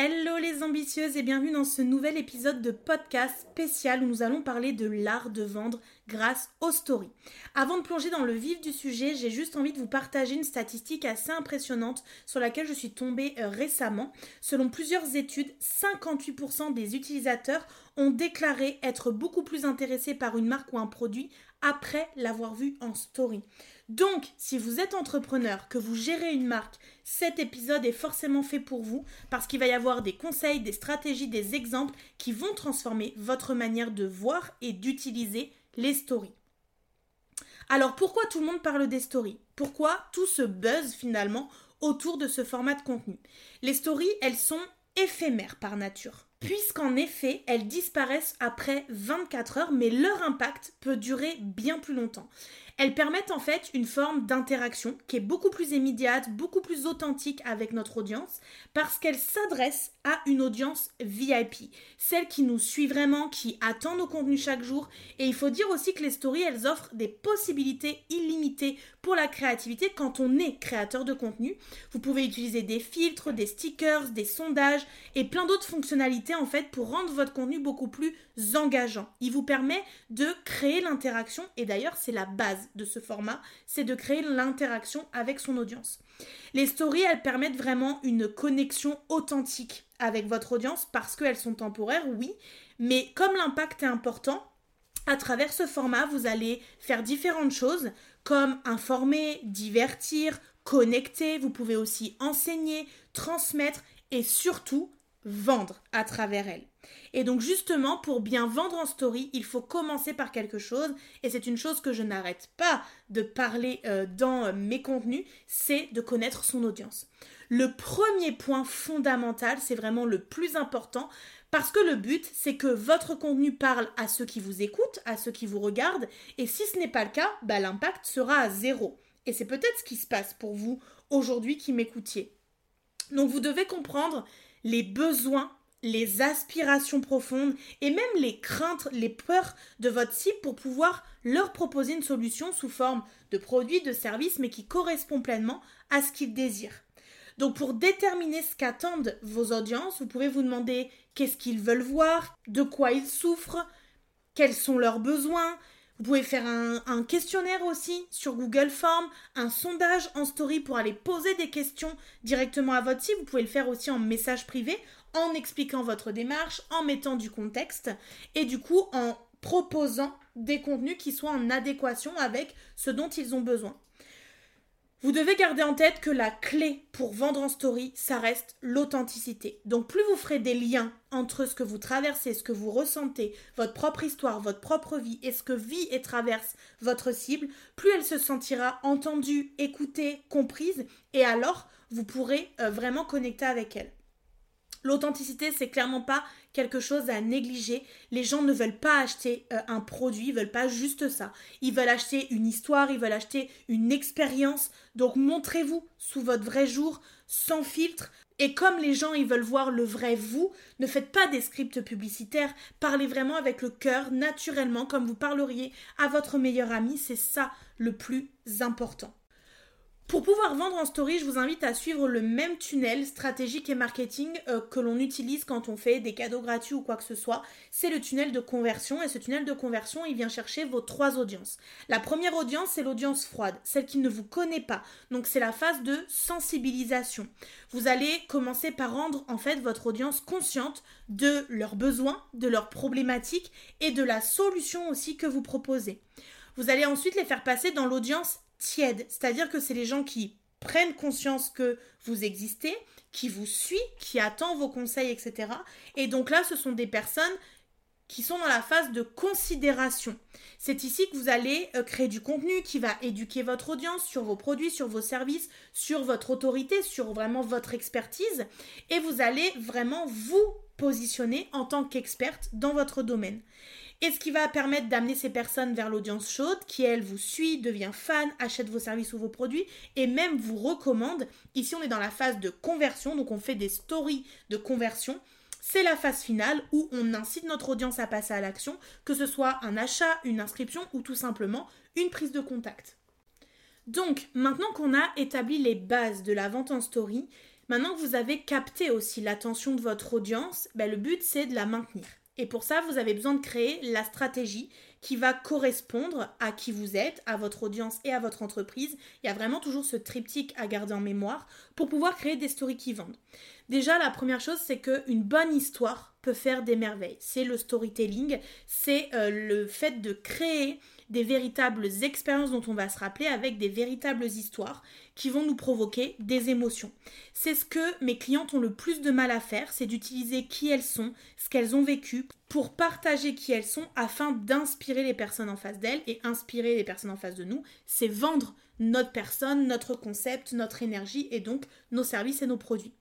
Hello les ambitieuses et bienvenue dans ce nouvel épisode de podcast spécial où nous allons parler de l'art de vendre grâce aux stories. Avant de plonger dans le vif du sujet, j'ai juste envie de vous partager une statistique assez impressionnante sur laquelle je suis tombée euh, récemment. Selon plusieurs études, 58% des utilisateurs ont déclaré être beaucoup plus intéressés par une marque ou un produit après l'avoir vu en story. Donc, si vous êtes entrepreneur, que vous gérez une marque, cet épisode est forcément fait pour vous parce qu'il va y avoir des conseils, des stratégies, des exemples qui vont transformer votre manière de voir et d'utiliser les stories. Alors pourquoi tout le monde parle des stories? Pourquoi tout ce buzz finalement autour de ce format de contenu? Les stories, elles sont éphémères par nature puisqu'en effet, elles disparaissent après 24 heures, mais leur impact peut durer bien plus longtemps. Elles permettent en fait une forme d'interaction qui est beaucoup plus immédiate, beaucoup plus authentique avec notre audience, parce qu'elles s'adressent à une audience VIP, celle qui nous suit vraiment, qui attend nos contenus chaque jour. Et il faut dire aussi que les stories, elles offrent des possibilités illimitées pour la créativité quand on est créateur de contenu. Vous pouvez utiliser des filtres, des stickers, des sondages et plein d'autres fonctionnalités en fait pour rendre votre contenu beaucoup plus engageant. Il vous permet de créer l'interaction et d'ailleurs c'est la base de ce format, c'est de créer l'interaction avec son audience. Les stories, elles permettent vraiment une connexion authentique avec votre audience parce qu'elles sont temporaires, oui, mais comme l'impact est important, à travers ce format, vous allez faire différentes choses comme informer, divertir, connecter, vous pouvez aussi enseigner, transmettre et surtout vendre à travers elle. Et donc justement, pour bien vendre en story, il faut commencer par quelque chose, et c'est une chose que je n'arrête pas de parler euh, dans euh, mes contenus, c'est de connaître son audience. Le premier point fondamental, c'est vraiment le plus important, parce que le but, c'est que votre contenu parle à ceux qui vous écoutent, à ceux qui vous regardent, et si ce n'est pas le cas, bah, l'impact sera à zéro. Et c'est peut-être ce qui se passe pour vous aujourd'hui qui m'écoutiez. Donc vous devez comprendre les besoins, les aspirations profondes et même les craintes, les peurs de votre cible pour pouvoir leur proposer une solution sous forme de produit, de service, mais qui correspond pleinement à ce qu'ils désirent. Donc pour déterminer ce qu'attendent vos audiences, vous pouvez vous demander qu'est-ce qu'ils veulent voir, de quoi ils souffrent, quels sont leurs besoins, vous pouvez faire un, questionnaire aussi sur Google Form, un sondage en story pour aller poser des questions directement à votre cible. Vous pouvez le faire aussi en message privé, en expliquant votre démarche, en mettant du contexte et du coup en proposant des contenus qui soient en adéquation avec ce dont ils ont besoin. Vous devez garder en tête que la clé pour vendre en story, ça reste l'authenticité. Donc plus vous ferez des liens entre ce que vous traversez, ce que vous ressentez, votre propre histoire, votre propre vie et ce que vit et traverse votre cible, plus elle se sentira entendue, écoutée, comprise et alors vous pourrez euh, vraiment connecter avec elle. L'authenticité, c'est clairement pas quelque chose à négliger. Les gens ne veulent pas acheter euh, un produit, ils veulent pas juste ça. Ils veulent acheter une histoire, ils veulent acheter une expérience. Donc montrez-vous sous votre vrai jour, sans filtre. Et comme les gens ils veulent voir le vrai vous, ne faites pas des scripts publicitaires, parlez vraiment avec le cœur, naturellement, comme vous parleriez à votre meilleur ami, c'est ça le plus important. Pour pouvoir vendre en story, je vous invite à suivre le même tunnel stratégique et marketing euh, que l'on utilise quand on fait des cadeaux gratuits ou quoi que ce soit. C'est le tunnel de conversion et ce tunnel de conversion, il vient chercher vos trois audiences. La première audience, c'est l'audience froide, celle qui ne vous connaît pas. Donc c'est la phase de sensibilisation. Vous allez commencer par rendre en fait votre audience consciente de leurs besoins, de leurs problématiques et de la solution aussi que vous proposez. Vous allez ensuite les faire passer dans l'audience tiède, c'est-à-dire que c'est les gens qui prennent conscience que vous existez, qui vous suivent, qui attendent vos conseils, etc. Et donc là, ce sont des personnes qui sont dans la phase de considération. C'est ici que vous allez euh, créer du contenu qui va éduquer votre audience sur vos produits, sur vos services, sur votre autorité, sur vraiment votre expertise. Et vous allez vraiment vous positionner en tant qu'experte dans votre domaine et ce qui va permettre d'amener ces personnes vers l'audience chaude qui, elle, vous suit, devient fan, achète vos services ou vos produits et même vous recommande. Ici, on est dans la phase de conversion, donc on fait des stories de conversion. C'est la phase finale où on incite notre audience à passer à l'action, que ce soit un achat, une inscription ou tout simplement une prise de contact. Donc, maintenant qu'on a établi les bases de la vente en story, maintenant que vous avez capté aussi l'attention de votre audience, ben, le but c'est de la maintenir. Et pour ça, vous avez besoin de créer la stratégie qui va correspondre à qui vous êtes, à votre audience et à votre entreprise. Il y a vraiment toujours ce triptyque à garder en mémoire pour pouvoir créer des stories qui vendent. Déjà, la première chose, c'est qu'une bonne histoire peut faire des merveilles. C'est le storytelling, c'est euh, le fait de créer des véritables expériences dont on va se rappeler avec des véritables histoires qui vont nous provoquer des émotions. C'est ce que mes clientes ont le plus de mal à faire, c'est d'utiliser qui elles sont, ce qu'elles ont vécu pour partager qui elles sont afin d'inspirer les personnes en face d'elles et inspirer les personnes en face de nous. C'est vendre notre personne, notre concept, notre énergie et donc nos services et nos produits.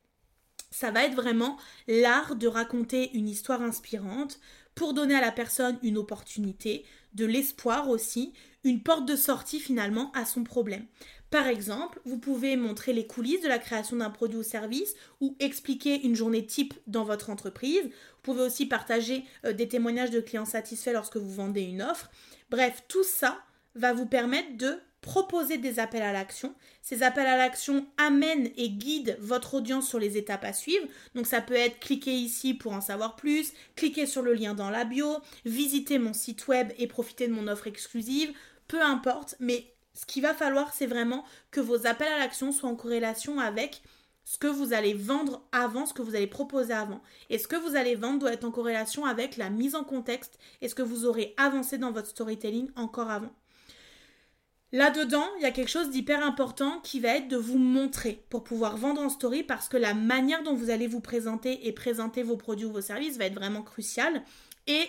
Ça va être vraiment l'art de raconter une histoire inspirante pour donner à la personne une opportunité, de l'espoir aussi, une porte de sortie finalement à son problème. Par exemple, vous pouvez montrer les coulisses de la création d'un produit ou service ou expliquer une journée type dans votre entreprise. Vous pouvez aussi partager euh, des témoignages de clients satisfaits lorsque vous vendez une offre. Bref, tout ça va vous permettre de proposer des appels à l'action. Ces appels à l'action amènent et guident votre audience sur les étapes à suivre. Donc ça peut être cliquer ici pour en savoir plus, cliquer sur le lien dans la bio, visiter mon site web et profiter de mon offre exclusive, peu importe, mais ce qu'il va falloir, c'est vraiment que vos appels à l'action soient en corrélation avec ce que vous allez vendre avant, ce que vous allez proposer avant. Et ce que vous allez vendre doit être en corrélation avec la mise en contexte et ce que vous aurez avancé dans votre storytelling encore avant. Là-dedans, il y a quelque chose d'hyper important qui va être de vous montrer pour pouvoir vendre en story parce que la manière dont vous allez vous présenter et présenter vos produits ou vos services va être vraiment cruciale et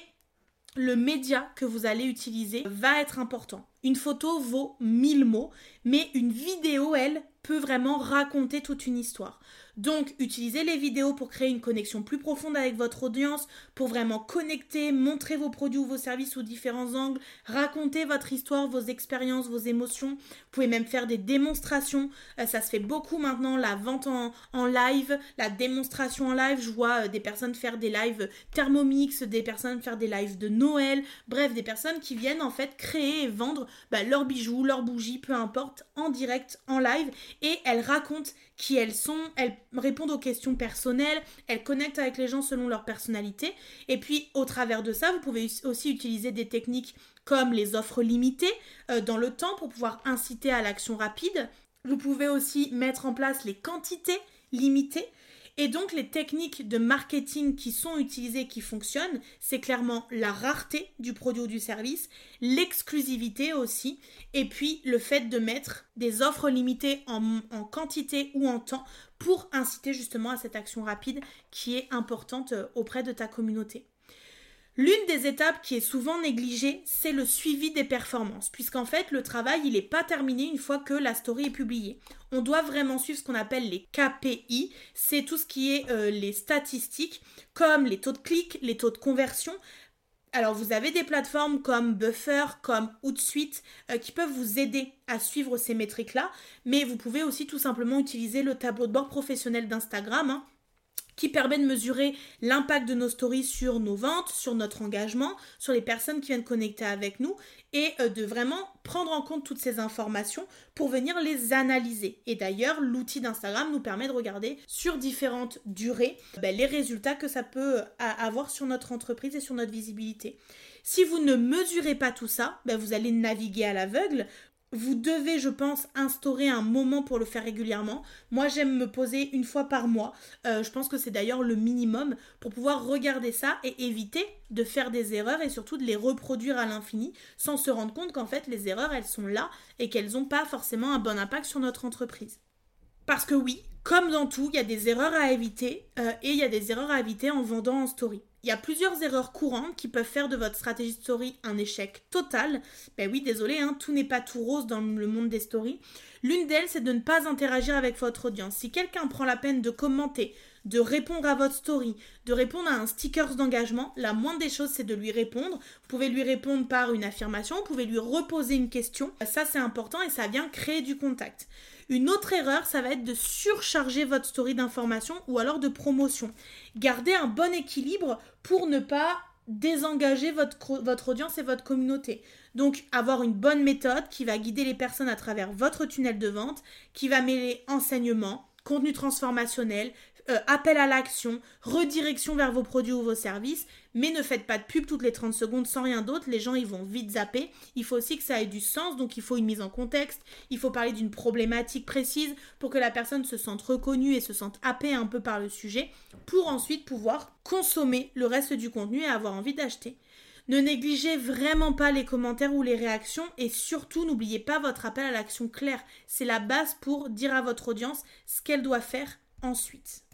le média que vous allez utiliser va être important. Une photo vaut mille mots, mais une vidéo, elle, peut vraiment raconter toute une histoire. Donc, utilisez les vidéos pour créer une connexion plus profonde avec votre audience, pour vraiment connecter, montrer vos produits ou vos services sous différents angles, raconter votre histoire, vos expériences, vos émotions. Vous pouvez même faire des démonstrations. Euh, ça se fait beaucoup maintenant, la vente en, live, la démonstration en live. Je vois euh, des personnes faire des lives Thermomix, des personnes faire des lives de Noël. Bref, des personnes qui viennent en fait créer et vendre bah, leurs bijoux, leurs bougies, peu importe, en direct, en live. Et elles racontent qui elles sont, elles répondent aux questions personnelles, elles connectent avec les gens selon leur personnalité. Et puis au travers de ça, vous pouvez aussi utiliser des techniques comme les offres limitées euh, dans le temps pour pouvoir inciter à l'action rapide. Vous pouvez aussi mettre en place les quantités limitées et donc les techniques de marketing qui sont utilisées, qui fonctionnent, c'est clairement la rareté du produit ou du service, l'exclusivité aussi, et puis le fait de mettre des offres limitées en, quantité ou en temps pour inciter justement à cette action rapide qui est importante euh, auprès de ta communauté. L'une des étapes qui est souvent négligée, c'est le suivi des performances, puisqu'en fait le travail il n'est pas terminé une fois que la story est publiée. On doit vraiment suivre ce qu'on appelle les KPI, c'est tout ce qui est euh, les statistiques, comme les taux de clics, les taux de conversion. Alors vous avez des plateformes comme Buffer, comme Hootsuite euh, qui peuvent vous aider à suivre ces métriques-là, mais vous pouvez aussi tout simplement utiliser le tableau de bord professionnel d'Instagram. Hein, qui permet de mesurer l'impact de nos stories sur nos ventes, sur notre engagement, sur les personnes qui viennent connecter avec nous et euh, de vraiment prendre en compte toutes ces informations pour venir les analyser. Et d'ailleurs, l'outil d'Instagram nous permet de regarder sur différentes durées ben, les résultats que ça peut euh, avoir sur notre entreprise et sur notre visibilité. Si vous ne mesurez pas tout ça, ben, vous allez naviguer à l'aveugle, vous devez, je pense, instaurer un moment pour le faire régulièrement. Moi, j'aime me poser une fois par mois. Euh, je pense que c'est d'ailleurs le minimum pour pouvoir regarder ça et éviter de faire des erreurs et surtout de les reproduire à l'infini sans se rendre compte qu'en fait, les erreurs, elles sont là et qu'elles n'ont pas forcément un bon impact sur notre entreprise. Parce que oui, comme dans tout, il y a des erreurs à éviter euh, et il y a des erreurs à éviter en vendant en story. Il y a plusieurs erreurs courantes qui peuvent faire de votre stratégie de story un échec total. Ben oui, désolé, hein, tout n'est pas tout rose dans le monde des stories. L'une d'elles, c'est de ne pas interagir avec votre audience. Si quelqu'un prend la peine de commenter, de répondre à votre story, de répondre à un sticker d'engagement, la moindre des choses, c'est de lui répondre. Vous pouvez lui répondre par une affirmation, vous pouvez lui reposer une question. Ça, c'est important et ça vient créer du contact. Une autre erreur, ça va être de surcharger votre story d'information ou alors de promotion. Gardez un bon équilibre pour ne pas désengager votre, votre audience et votre communauté. Donc avoir une bonne méthode qui va guider les personnes à travers votre tunnel de vente, qui va mêler enseignement, contenu transformationnel, euh, appel à l'action, redirection vers vos produits ou vos services, mais ne faites pas de pub toutes les 30 secondes sans rien d'autre, les gens ils vont vite zapper. Il faut aussi que ça ait du sens, donc il faut une mise en contexte, il faut parler d'une problématique précise pour que la personne se sente reconnue et se sente happée un peu par le sujet, pour ensuite pouvoir consommer le reste du contenu et avoir envie d'acheter. Ne négligez vraiment pas les commentaires ou les réactions et surtout n'oubliez pas votre appel à l'action claire. C'est la base pour dire à votre audience ce qu'elle doit faire ensuite.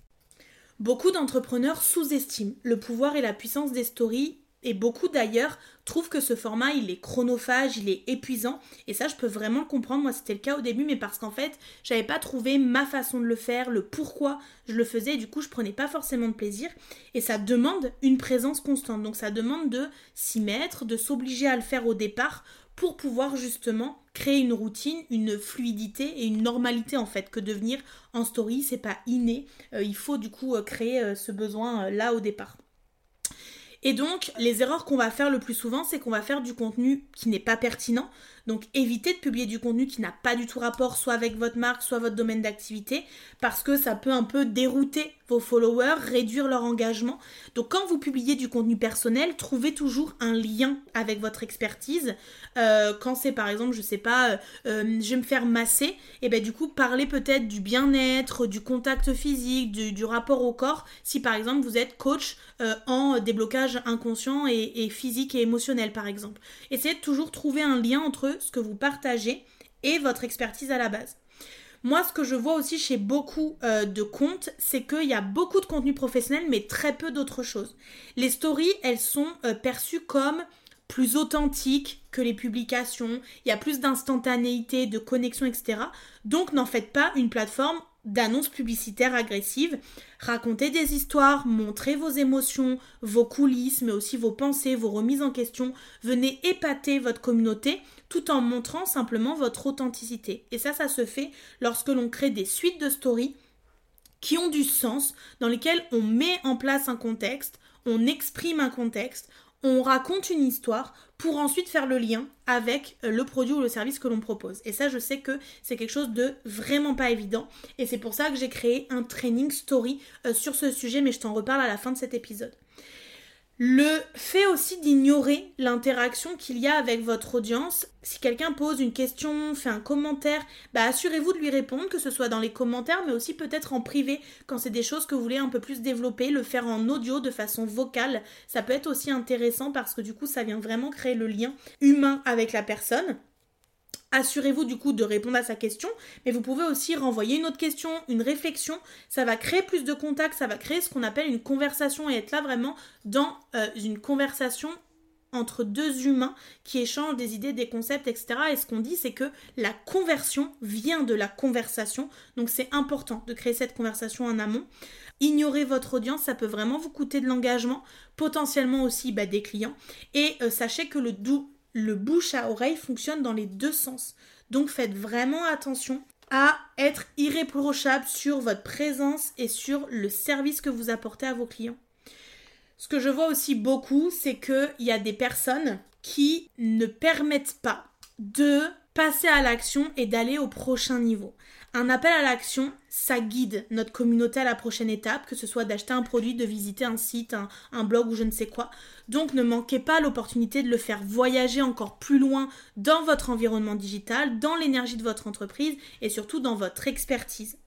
Beaucoup d'entrepreneurs sous-estiment le pouvoir et la puissance des stories et beaucoup d'ailleurs trouvent que ce format il est chronophage, il est épuisant et ça je peux vraiment comprendre. Moi c'était le cas au début mais parce qu'en fait j'avais pas trouvé ma façon de le faire, le pourquoi je le faisais et du coup je prenais pas forcément de plaisir et ça demande une présence constante. Donc ça demande de s'y mettre, de s'obliger à le faire au départ pour pouvoir justement créer une routine, une fluidité et une normalité en fait que devenir en story c'est pas inné. Euh, il faut du coup euh, créer euh, ce besoin là au départ. Et donc, les erreurs qu'on va faire le plus souvent, c'est qu'on va faire du contenu qui n'est pas pertinent. Donc, évitez de publier du contenu qui n'a pas du tout rapport soit avec votre marque, soit votre domaine d'activité, parce que ça peut un peu dérouter vos followers, réduire leur engagement. Donc quand vous publiez du contenu personnel, trouvez toujours un lien avec votre expertise. Euh, quand c'est par exemple, je sais pas, euh, euh, je vais me faire masser, et eh ben du coup parlez peut-être du bien-être, du contact physique, du, rapport au corps. Si par exemple vous êtes coach en déblocage inconscient et, et physique et émotionnel par exemple. Essayez de toujours trouver un lien entre ce que vous partagez et votre expertise à la base. Moi, ce que je vois aussi chez beaucoup euh, de comptes, c'est qu'il y a beaucoup de contenu professionnel, mais très peu d'autres choses. Les stories, elles sont euh, perçues comme plus authentiques que les publications, il y a plus d'instantanéité, de connexion, etc. Donc n'en faites pas une plateforme d'annonces publicitaires agressives. Racontez des histoires, montrez vos émotions, vos coulisses, mais aussi vos pensées, vos remises en question. Venez épater votre communauté tout en montrant simplement votre authenticité. Et ça, ça se fait lorsque l'on crée des suites de stories qui ont du sens, dans lesquelles on met en place un contexte, on exprime un contexte, on raconte une histoire pour ensuite faire le lien avec euh, le produit ou le service que l'on propose. Et ça, je sais que c'est quelque chose de vraiment pas évident. Et c'est pour ça que j'ai créé un training story euh, sur ce sujet, mais je t'en reparle à la fin de cet épisode. Le fait aussi d'ignorer l'interaction qu'il y a avec votre audience. Si quelqu'un pose une question, fait un commentaire, bah assurez-vous de lui répondre, que ce soit dans les commentaires, mais aussi peut-être en privé, quand c'est des choses que vous voulez un peu plus développer, le faire en audio de façon vocale. Ça peut être aussi intéressant parce que du coup, ça vient vraiment créer le lien humain avec la personne. Assurez-vous du coup de répondre à sa question, mais vous pouvez aussi renvoyer une autre question, une réflexion. Ça va créer plus de contacts, ça va créer ce qu'on appelle une conversation et être là vraiment dans euh, une conversation entre deux humains qui échangent des idées, des concepts, etc. Et ce qu'on dit, c'est que la conversion vient de la conversation. Donc c'est important de créer cette conversation en amont. Ignorer votre audience, ça peut vraiment vous coûter de l'engagement, potentiellement aussi bah, des clients. Et euh, sachez que le, doux le bouche à oreille fonctionne dans les deux sens. Donc faites vraiment attention à être irréprochable sur votre présence et sur le service que vous apportez à vos clients. Ce que je vois aussi beaucoup, c'est qu'il y a des personnes qui ne permettent pas de passer à l'action et d'aller au prochain niveau. Un appel à l'action, ça guide notre communauté à la prochaine étape, que ce soit d'acheter un produit, de visiter un site, un, blog ou je ne sais quoi. Donc ne manquez pas l'opportunité de le faire voyager encore plus loin dans votre environnement digital, dans l'énergie de votre entreprise et surtout dans votre expertise.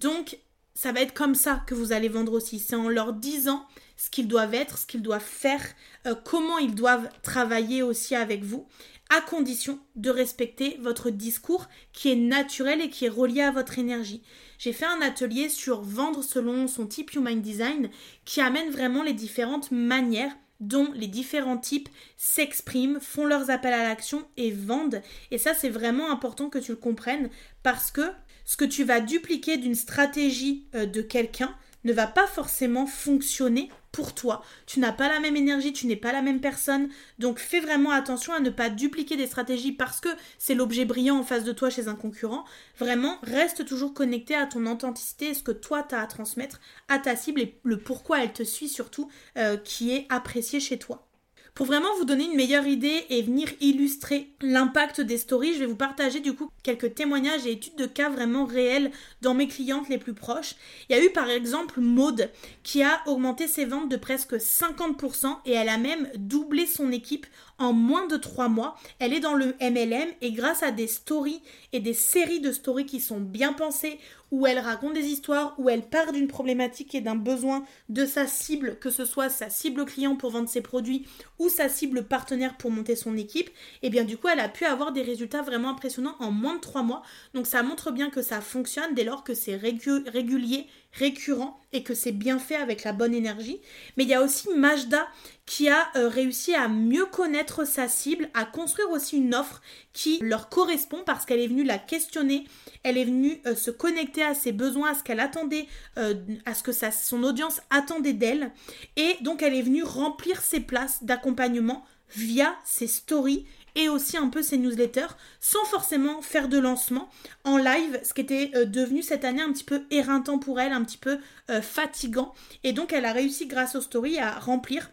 Donc ça va être comme ça que vous allez vendre aussi. C'est en leur disant ce qu'ils doivent être, ce qu'ils doivent faire, euh, comment ils doivent travailler aussi avec vous à condition de respecter votre discours qui est naturel et qui est relié à votre énergie. J'ai fait un atelier sur vendre selon son type Human Design qui amène vraiment les différentes manières dont les différents types s'expriment, font leurs appels à l'action et vendent. Et ça, c'est vraiment important que tu le comprennes parce que ce que tu vas dupliquer d'une stratégie euh, de quelqu'un ne va pas forcément fonctionner pour toi. Tu n'as pas la même énergie, tu n'es pas la même personne. Donc fais vraiment attention à ne pas dupliquer des stratégies parce que c'est l'objet brillant en face de toi chez un concurrent. Vraiment, reste toujours connecté à ton authenticité ce que toi tu as à transmettre à ta cible et le pourquoi elle te suit surtout euh, qui est apprécié chez toi. Pour vraiment vous donner une meilleure idée et venir illustrer l'impact des stories, je vais vous partager du coup quelques témoignages et études de cas vraiment réels dans mes clientes les plus proches. Il y a eu par exemple Maude qui a augmenté ses ventes de presque 50% et elle a même doublé son équipe en moins de 3 mois. Elle est dans le MLM et grâce à des stories et des séries de stories qui sont bien pensées, où elle raconte des histoires, où elle part d'une problématique et d'un besoin de sa cible, que ce soit sa cible client pour vendre ses produits ou sa cible partenaire pour monter son équipe, et bien du coup elle a pu avoir des résultats vraiment impressionnants en moins de 3 mois. Donc ça montre bien que ça fonctionne dès lors que c'est régulier récurrent et que c'est bien fait avec la bonne énergie. Mais il y a aussi Majda qui a euh, réussi à mieux connaître sa cible, à construire aussi une offre qui leur correspond parce qu'elle est venue la questionner, elle est venue euh, se connecter à ses besoins, à ce qu'elle attendait, euh, à ce que son audience attendait d'elle. Et donc elle est venue remplir ses places d'accompagnement via ses stories et aussi un peu ses newsletters sans forcément faire de lancement en live, ce qui était euh, devenu cette année un petit peu éreintant pour elle, un petit peu euh, fatigant. Et donc elle a réussi grâce aux stories à remplir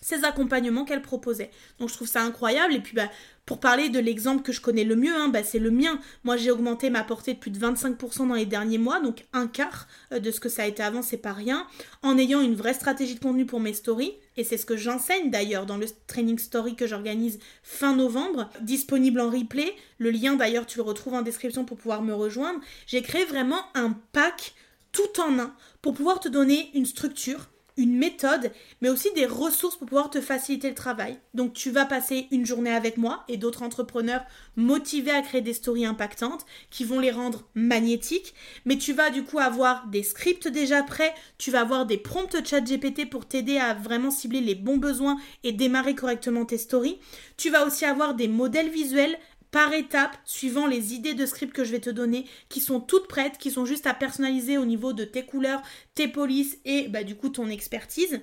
ces accompagnements qu'elle proposait. Donc je trouve ça incroyable. Et puis bah, pour parler de l'exemple que je connais le mieux, hein, bah, c'est le mien. Moi j'ai augmenté ma portée de plus de 25% dans les derniers mois, donc un quart euh, de ce que ça a été avant, c'est pas rien, en ayant une vraie stratégie de contenu pour mes stories. Et c'est ce que j'enseigne d'ailleurs dans le training story que j'organise fin novembre, disponible en replay. Le lien d'ailleurs tu le retrouves en description pour pouvoir me rejoindre. J'ai créé vraiment un pack tout en un pour pouvoir te donner une structure une méthode, mais aussi des ressources pour pouvoir te faciliter le travail. Donc tu vas passer une journée avec moi et d'autres entrepreneurs motivés à créer des stories impactantes qui vont les rendre magnétiques, mais tu vas du coup avoir des scripts déjà prêts, tu vas avoir des prompts chat GPT pour t'aider à vraiment cibler les bons besoins et démarrer correctement tes stories. Tu vas aussi avoir des modèles visuels par étape, suivant les idées de script que je vais te donner, qui sont toutes prêtes, qui sont juste à personnaliser au niveau de tes couleurs, tes polices et bah, du coup ton expertise.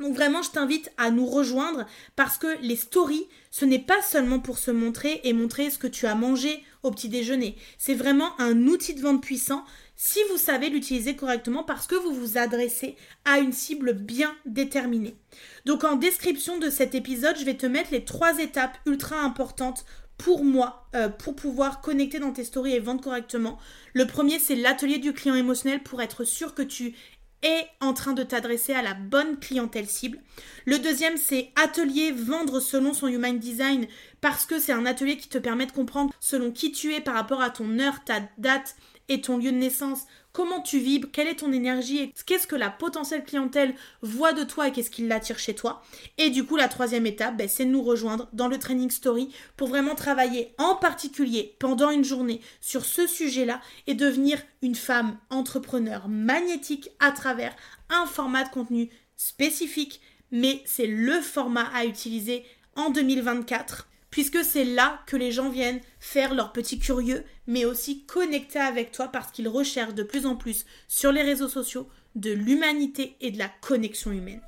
Donc vraiment, je t'invite à nous rejoindre parce que les stories, ce n'est pas seulement pour se montrer et montrer ce que tu as mangé au petit déjeuner. C'est vraiment un outil de vente puissant si vous savez l'utiliser correctement parce que vous vous adressez à une cible bien déterminée. Donc en description de cet épisode, je vais te mettre les trois étapes ultra importantes pour moi, euh, pour pouvoir connecter dans tes stories et vendre correctement. Le premier, c'est l'atelier du client émotionnel pour être sûr que tu es en train de t'adresser à la bonne clientèle cible. Le deuxième, c'est atelier vendre selon son human design parce que c'est un atelier qui te permet de comprendre selon qui tu es par rapport à ton heure, ta date et ton lieu de naissance comment tu vibres, quelle est ton énergie, qu'est-ce que la potentielle clientèle voit de toi et qu'est-ce qui l'attire chez toi? Et du coup, la troisième étape, ben, c'est de nous rejoindre dans le Training Story pour vraiment travailler en particulier pendant une journée sur ce sujet-là et devenir une femme entrepreneur magnétique à travers un format de contenu spécifique, mais c'est le format à utiliser en 2024 puisque c'est là que les gens viennent faire leur petit curieux, mais aussi connecter avec toi parce qu'ils recherchent de plus en plus sur les réseaux sociaux de l'humanité et de la connexion humaine.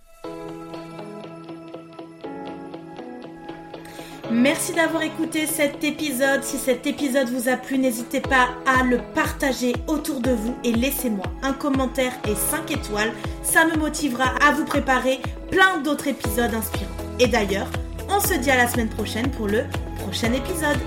Merci d'avoir écouté cet épisode. Si cet épisode vous a plu, n'hésitez pas à le partager autour de vous et laissez-moi un commentaire et 5 étoiles. Ça me motivera à vous préparer plein d'autres épisodes inspirants. Et d'ailleurs, on se dit à la semaine prochaine pour le prochain épisode.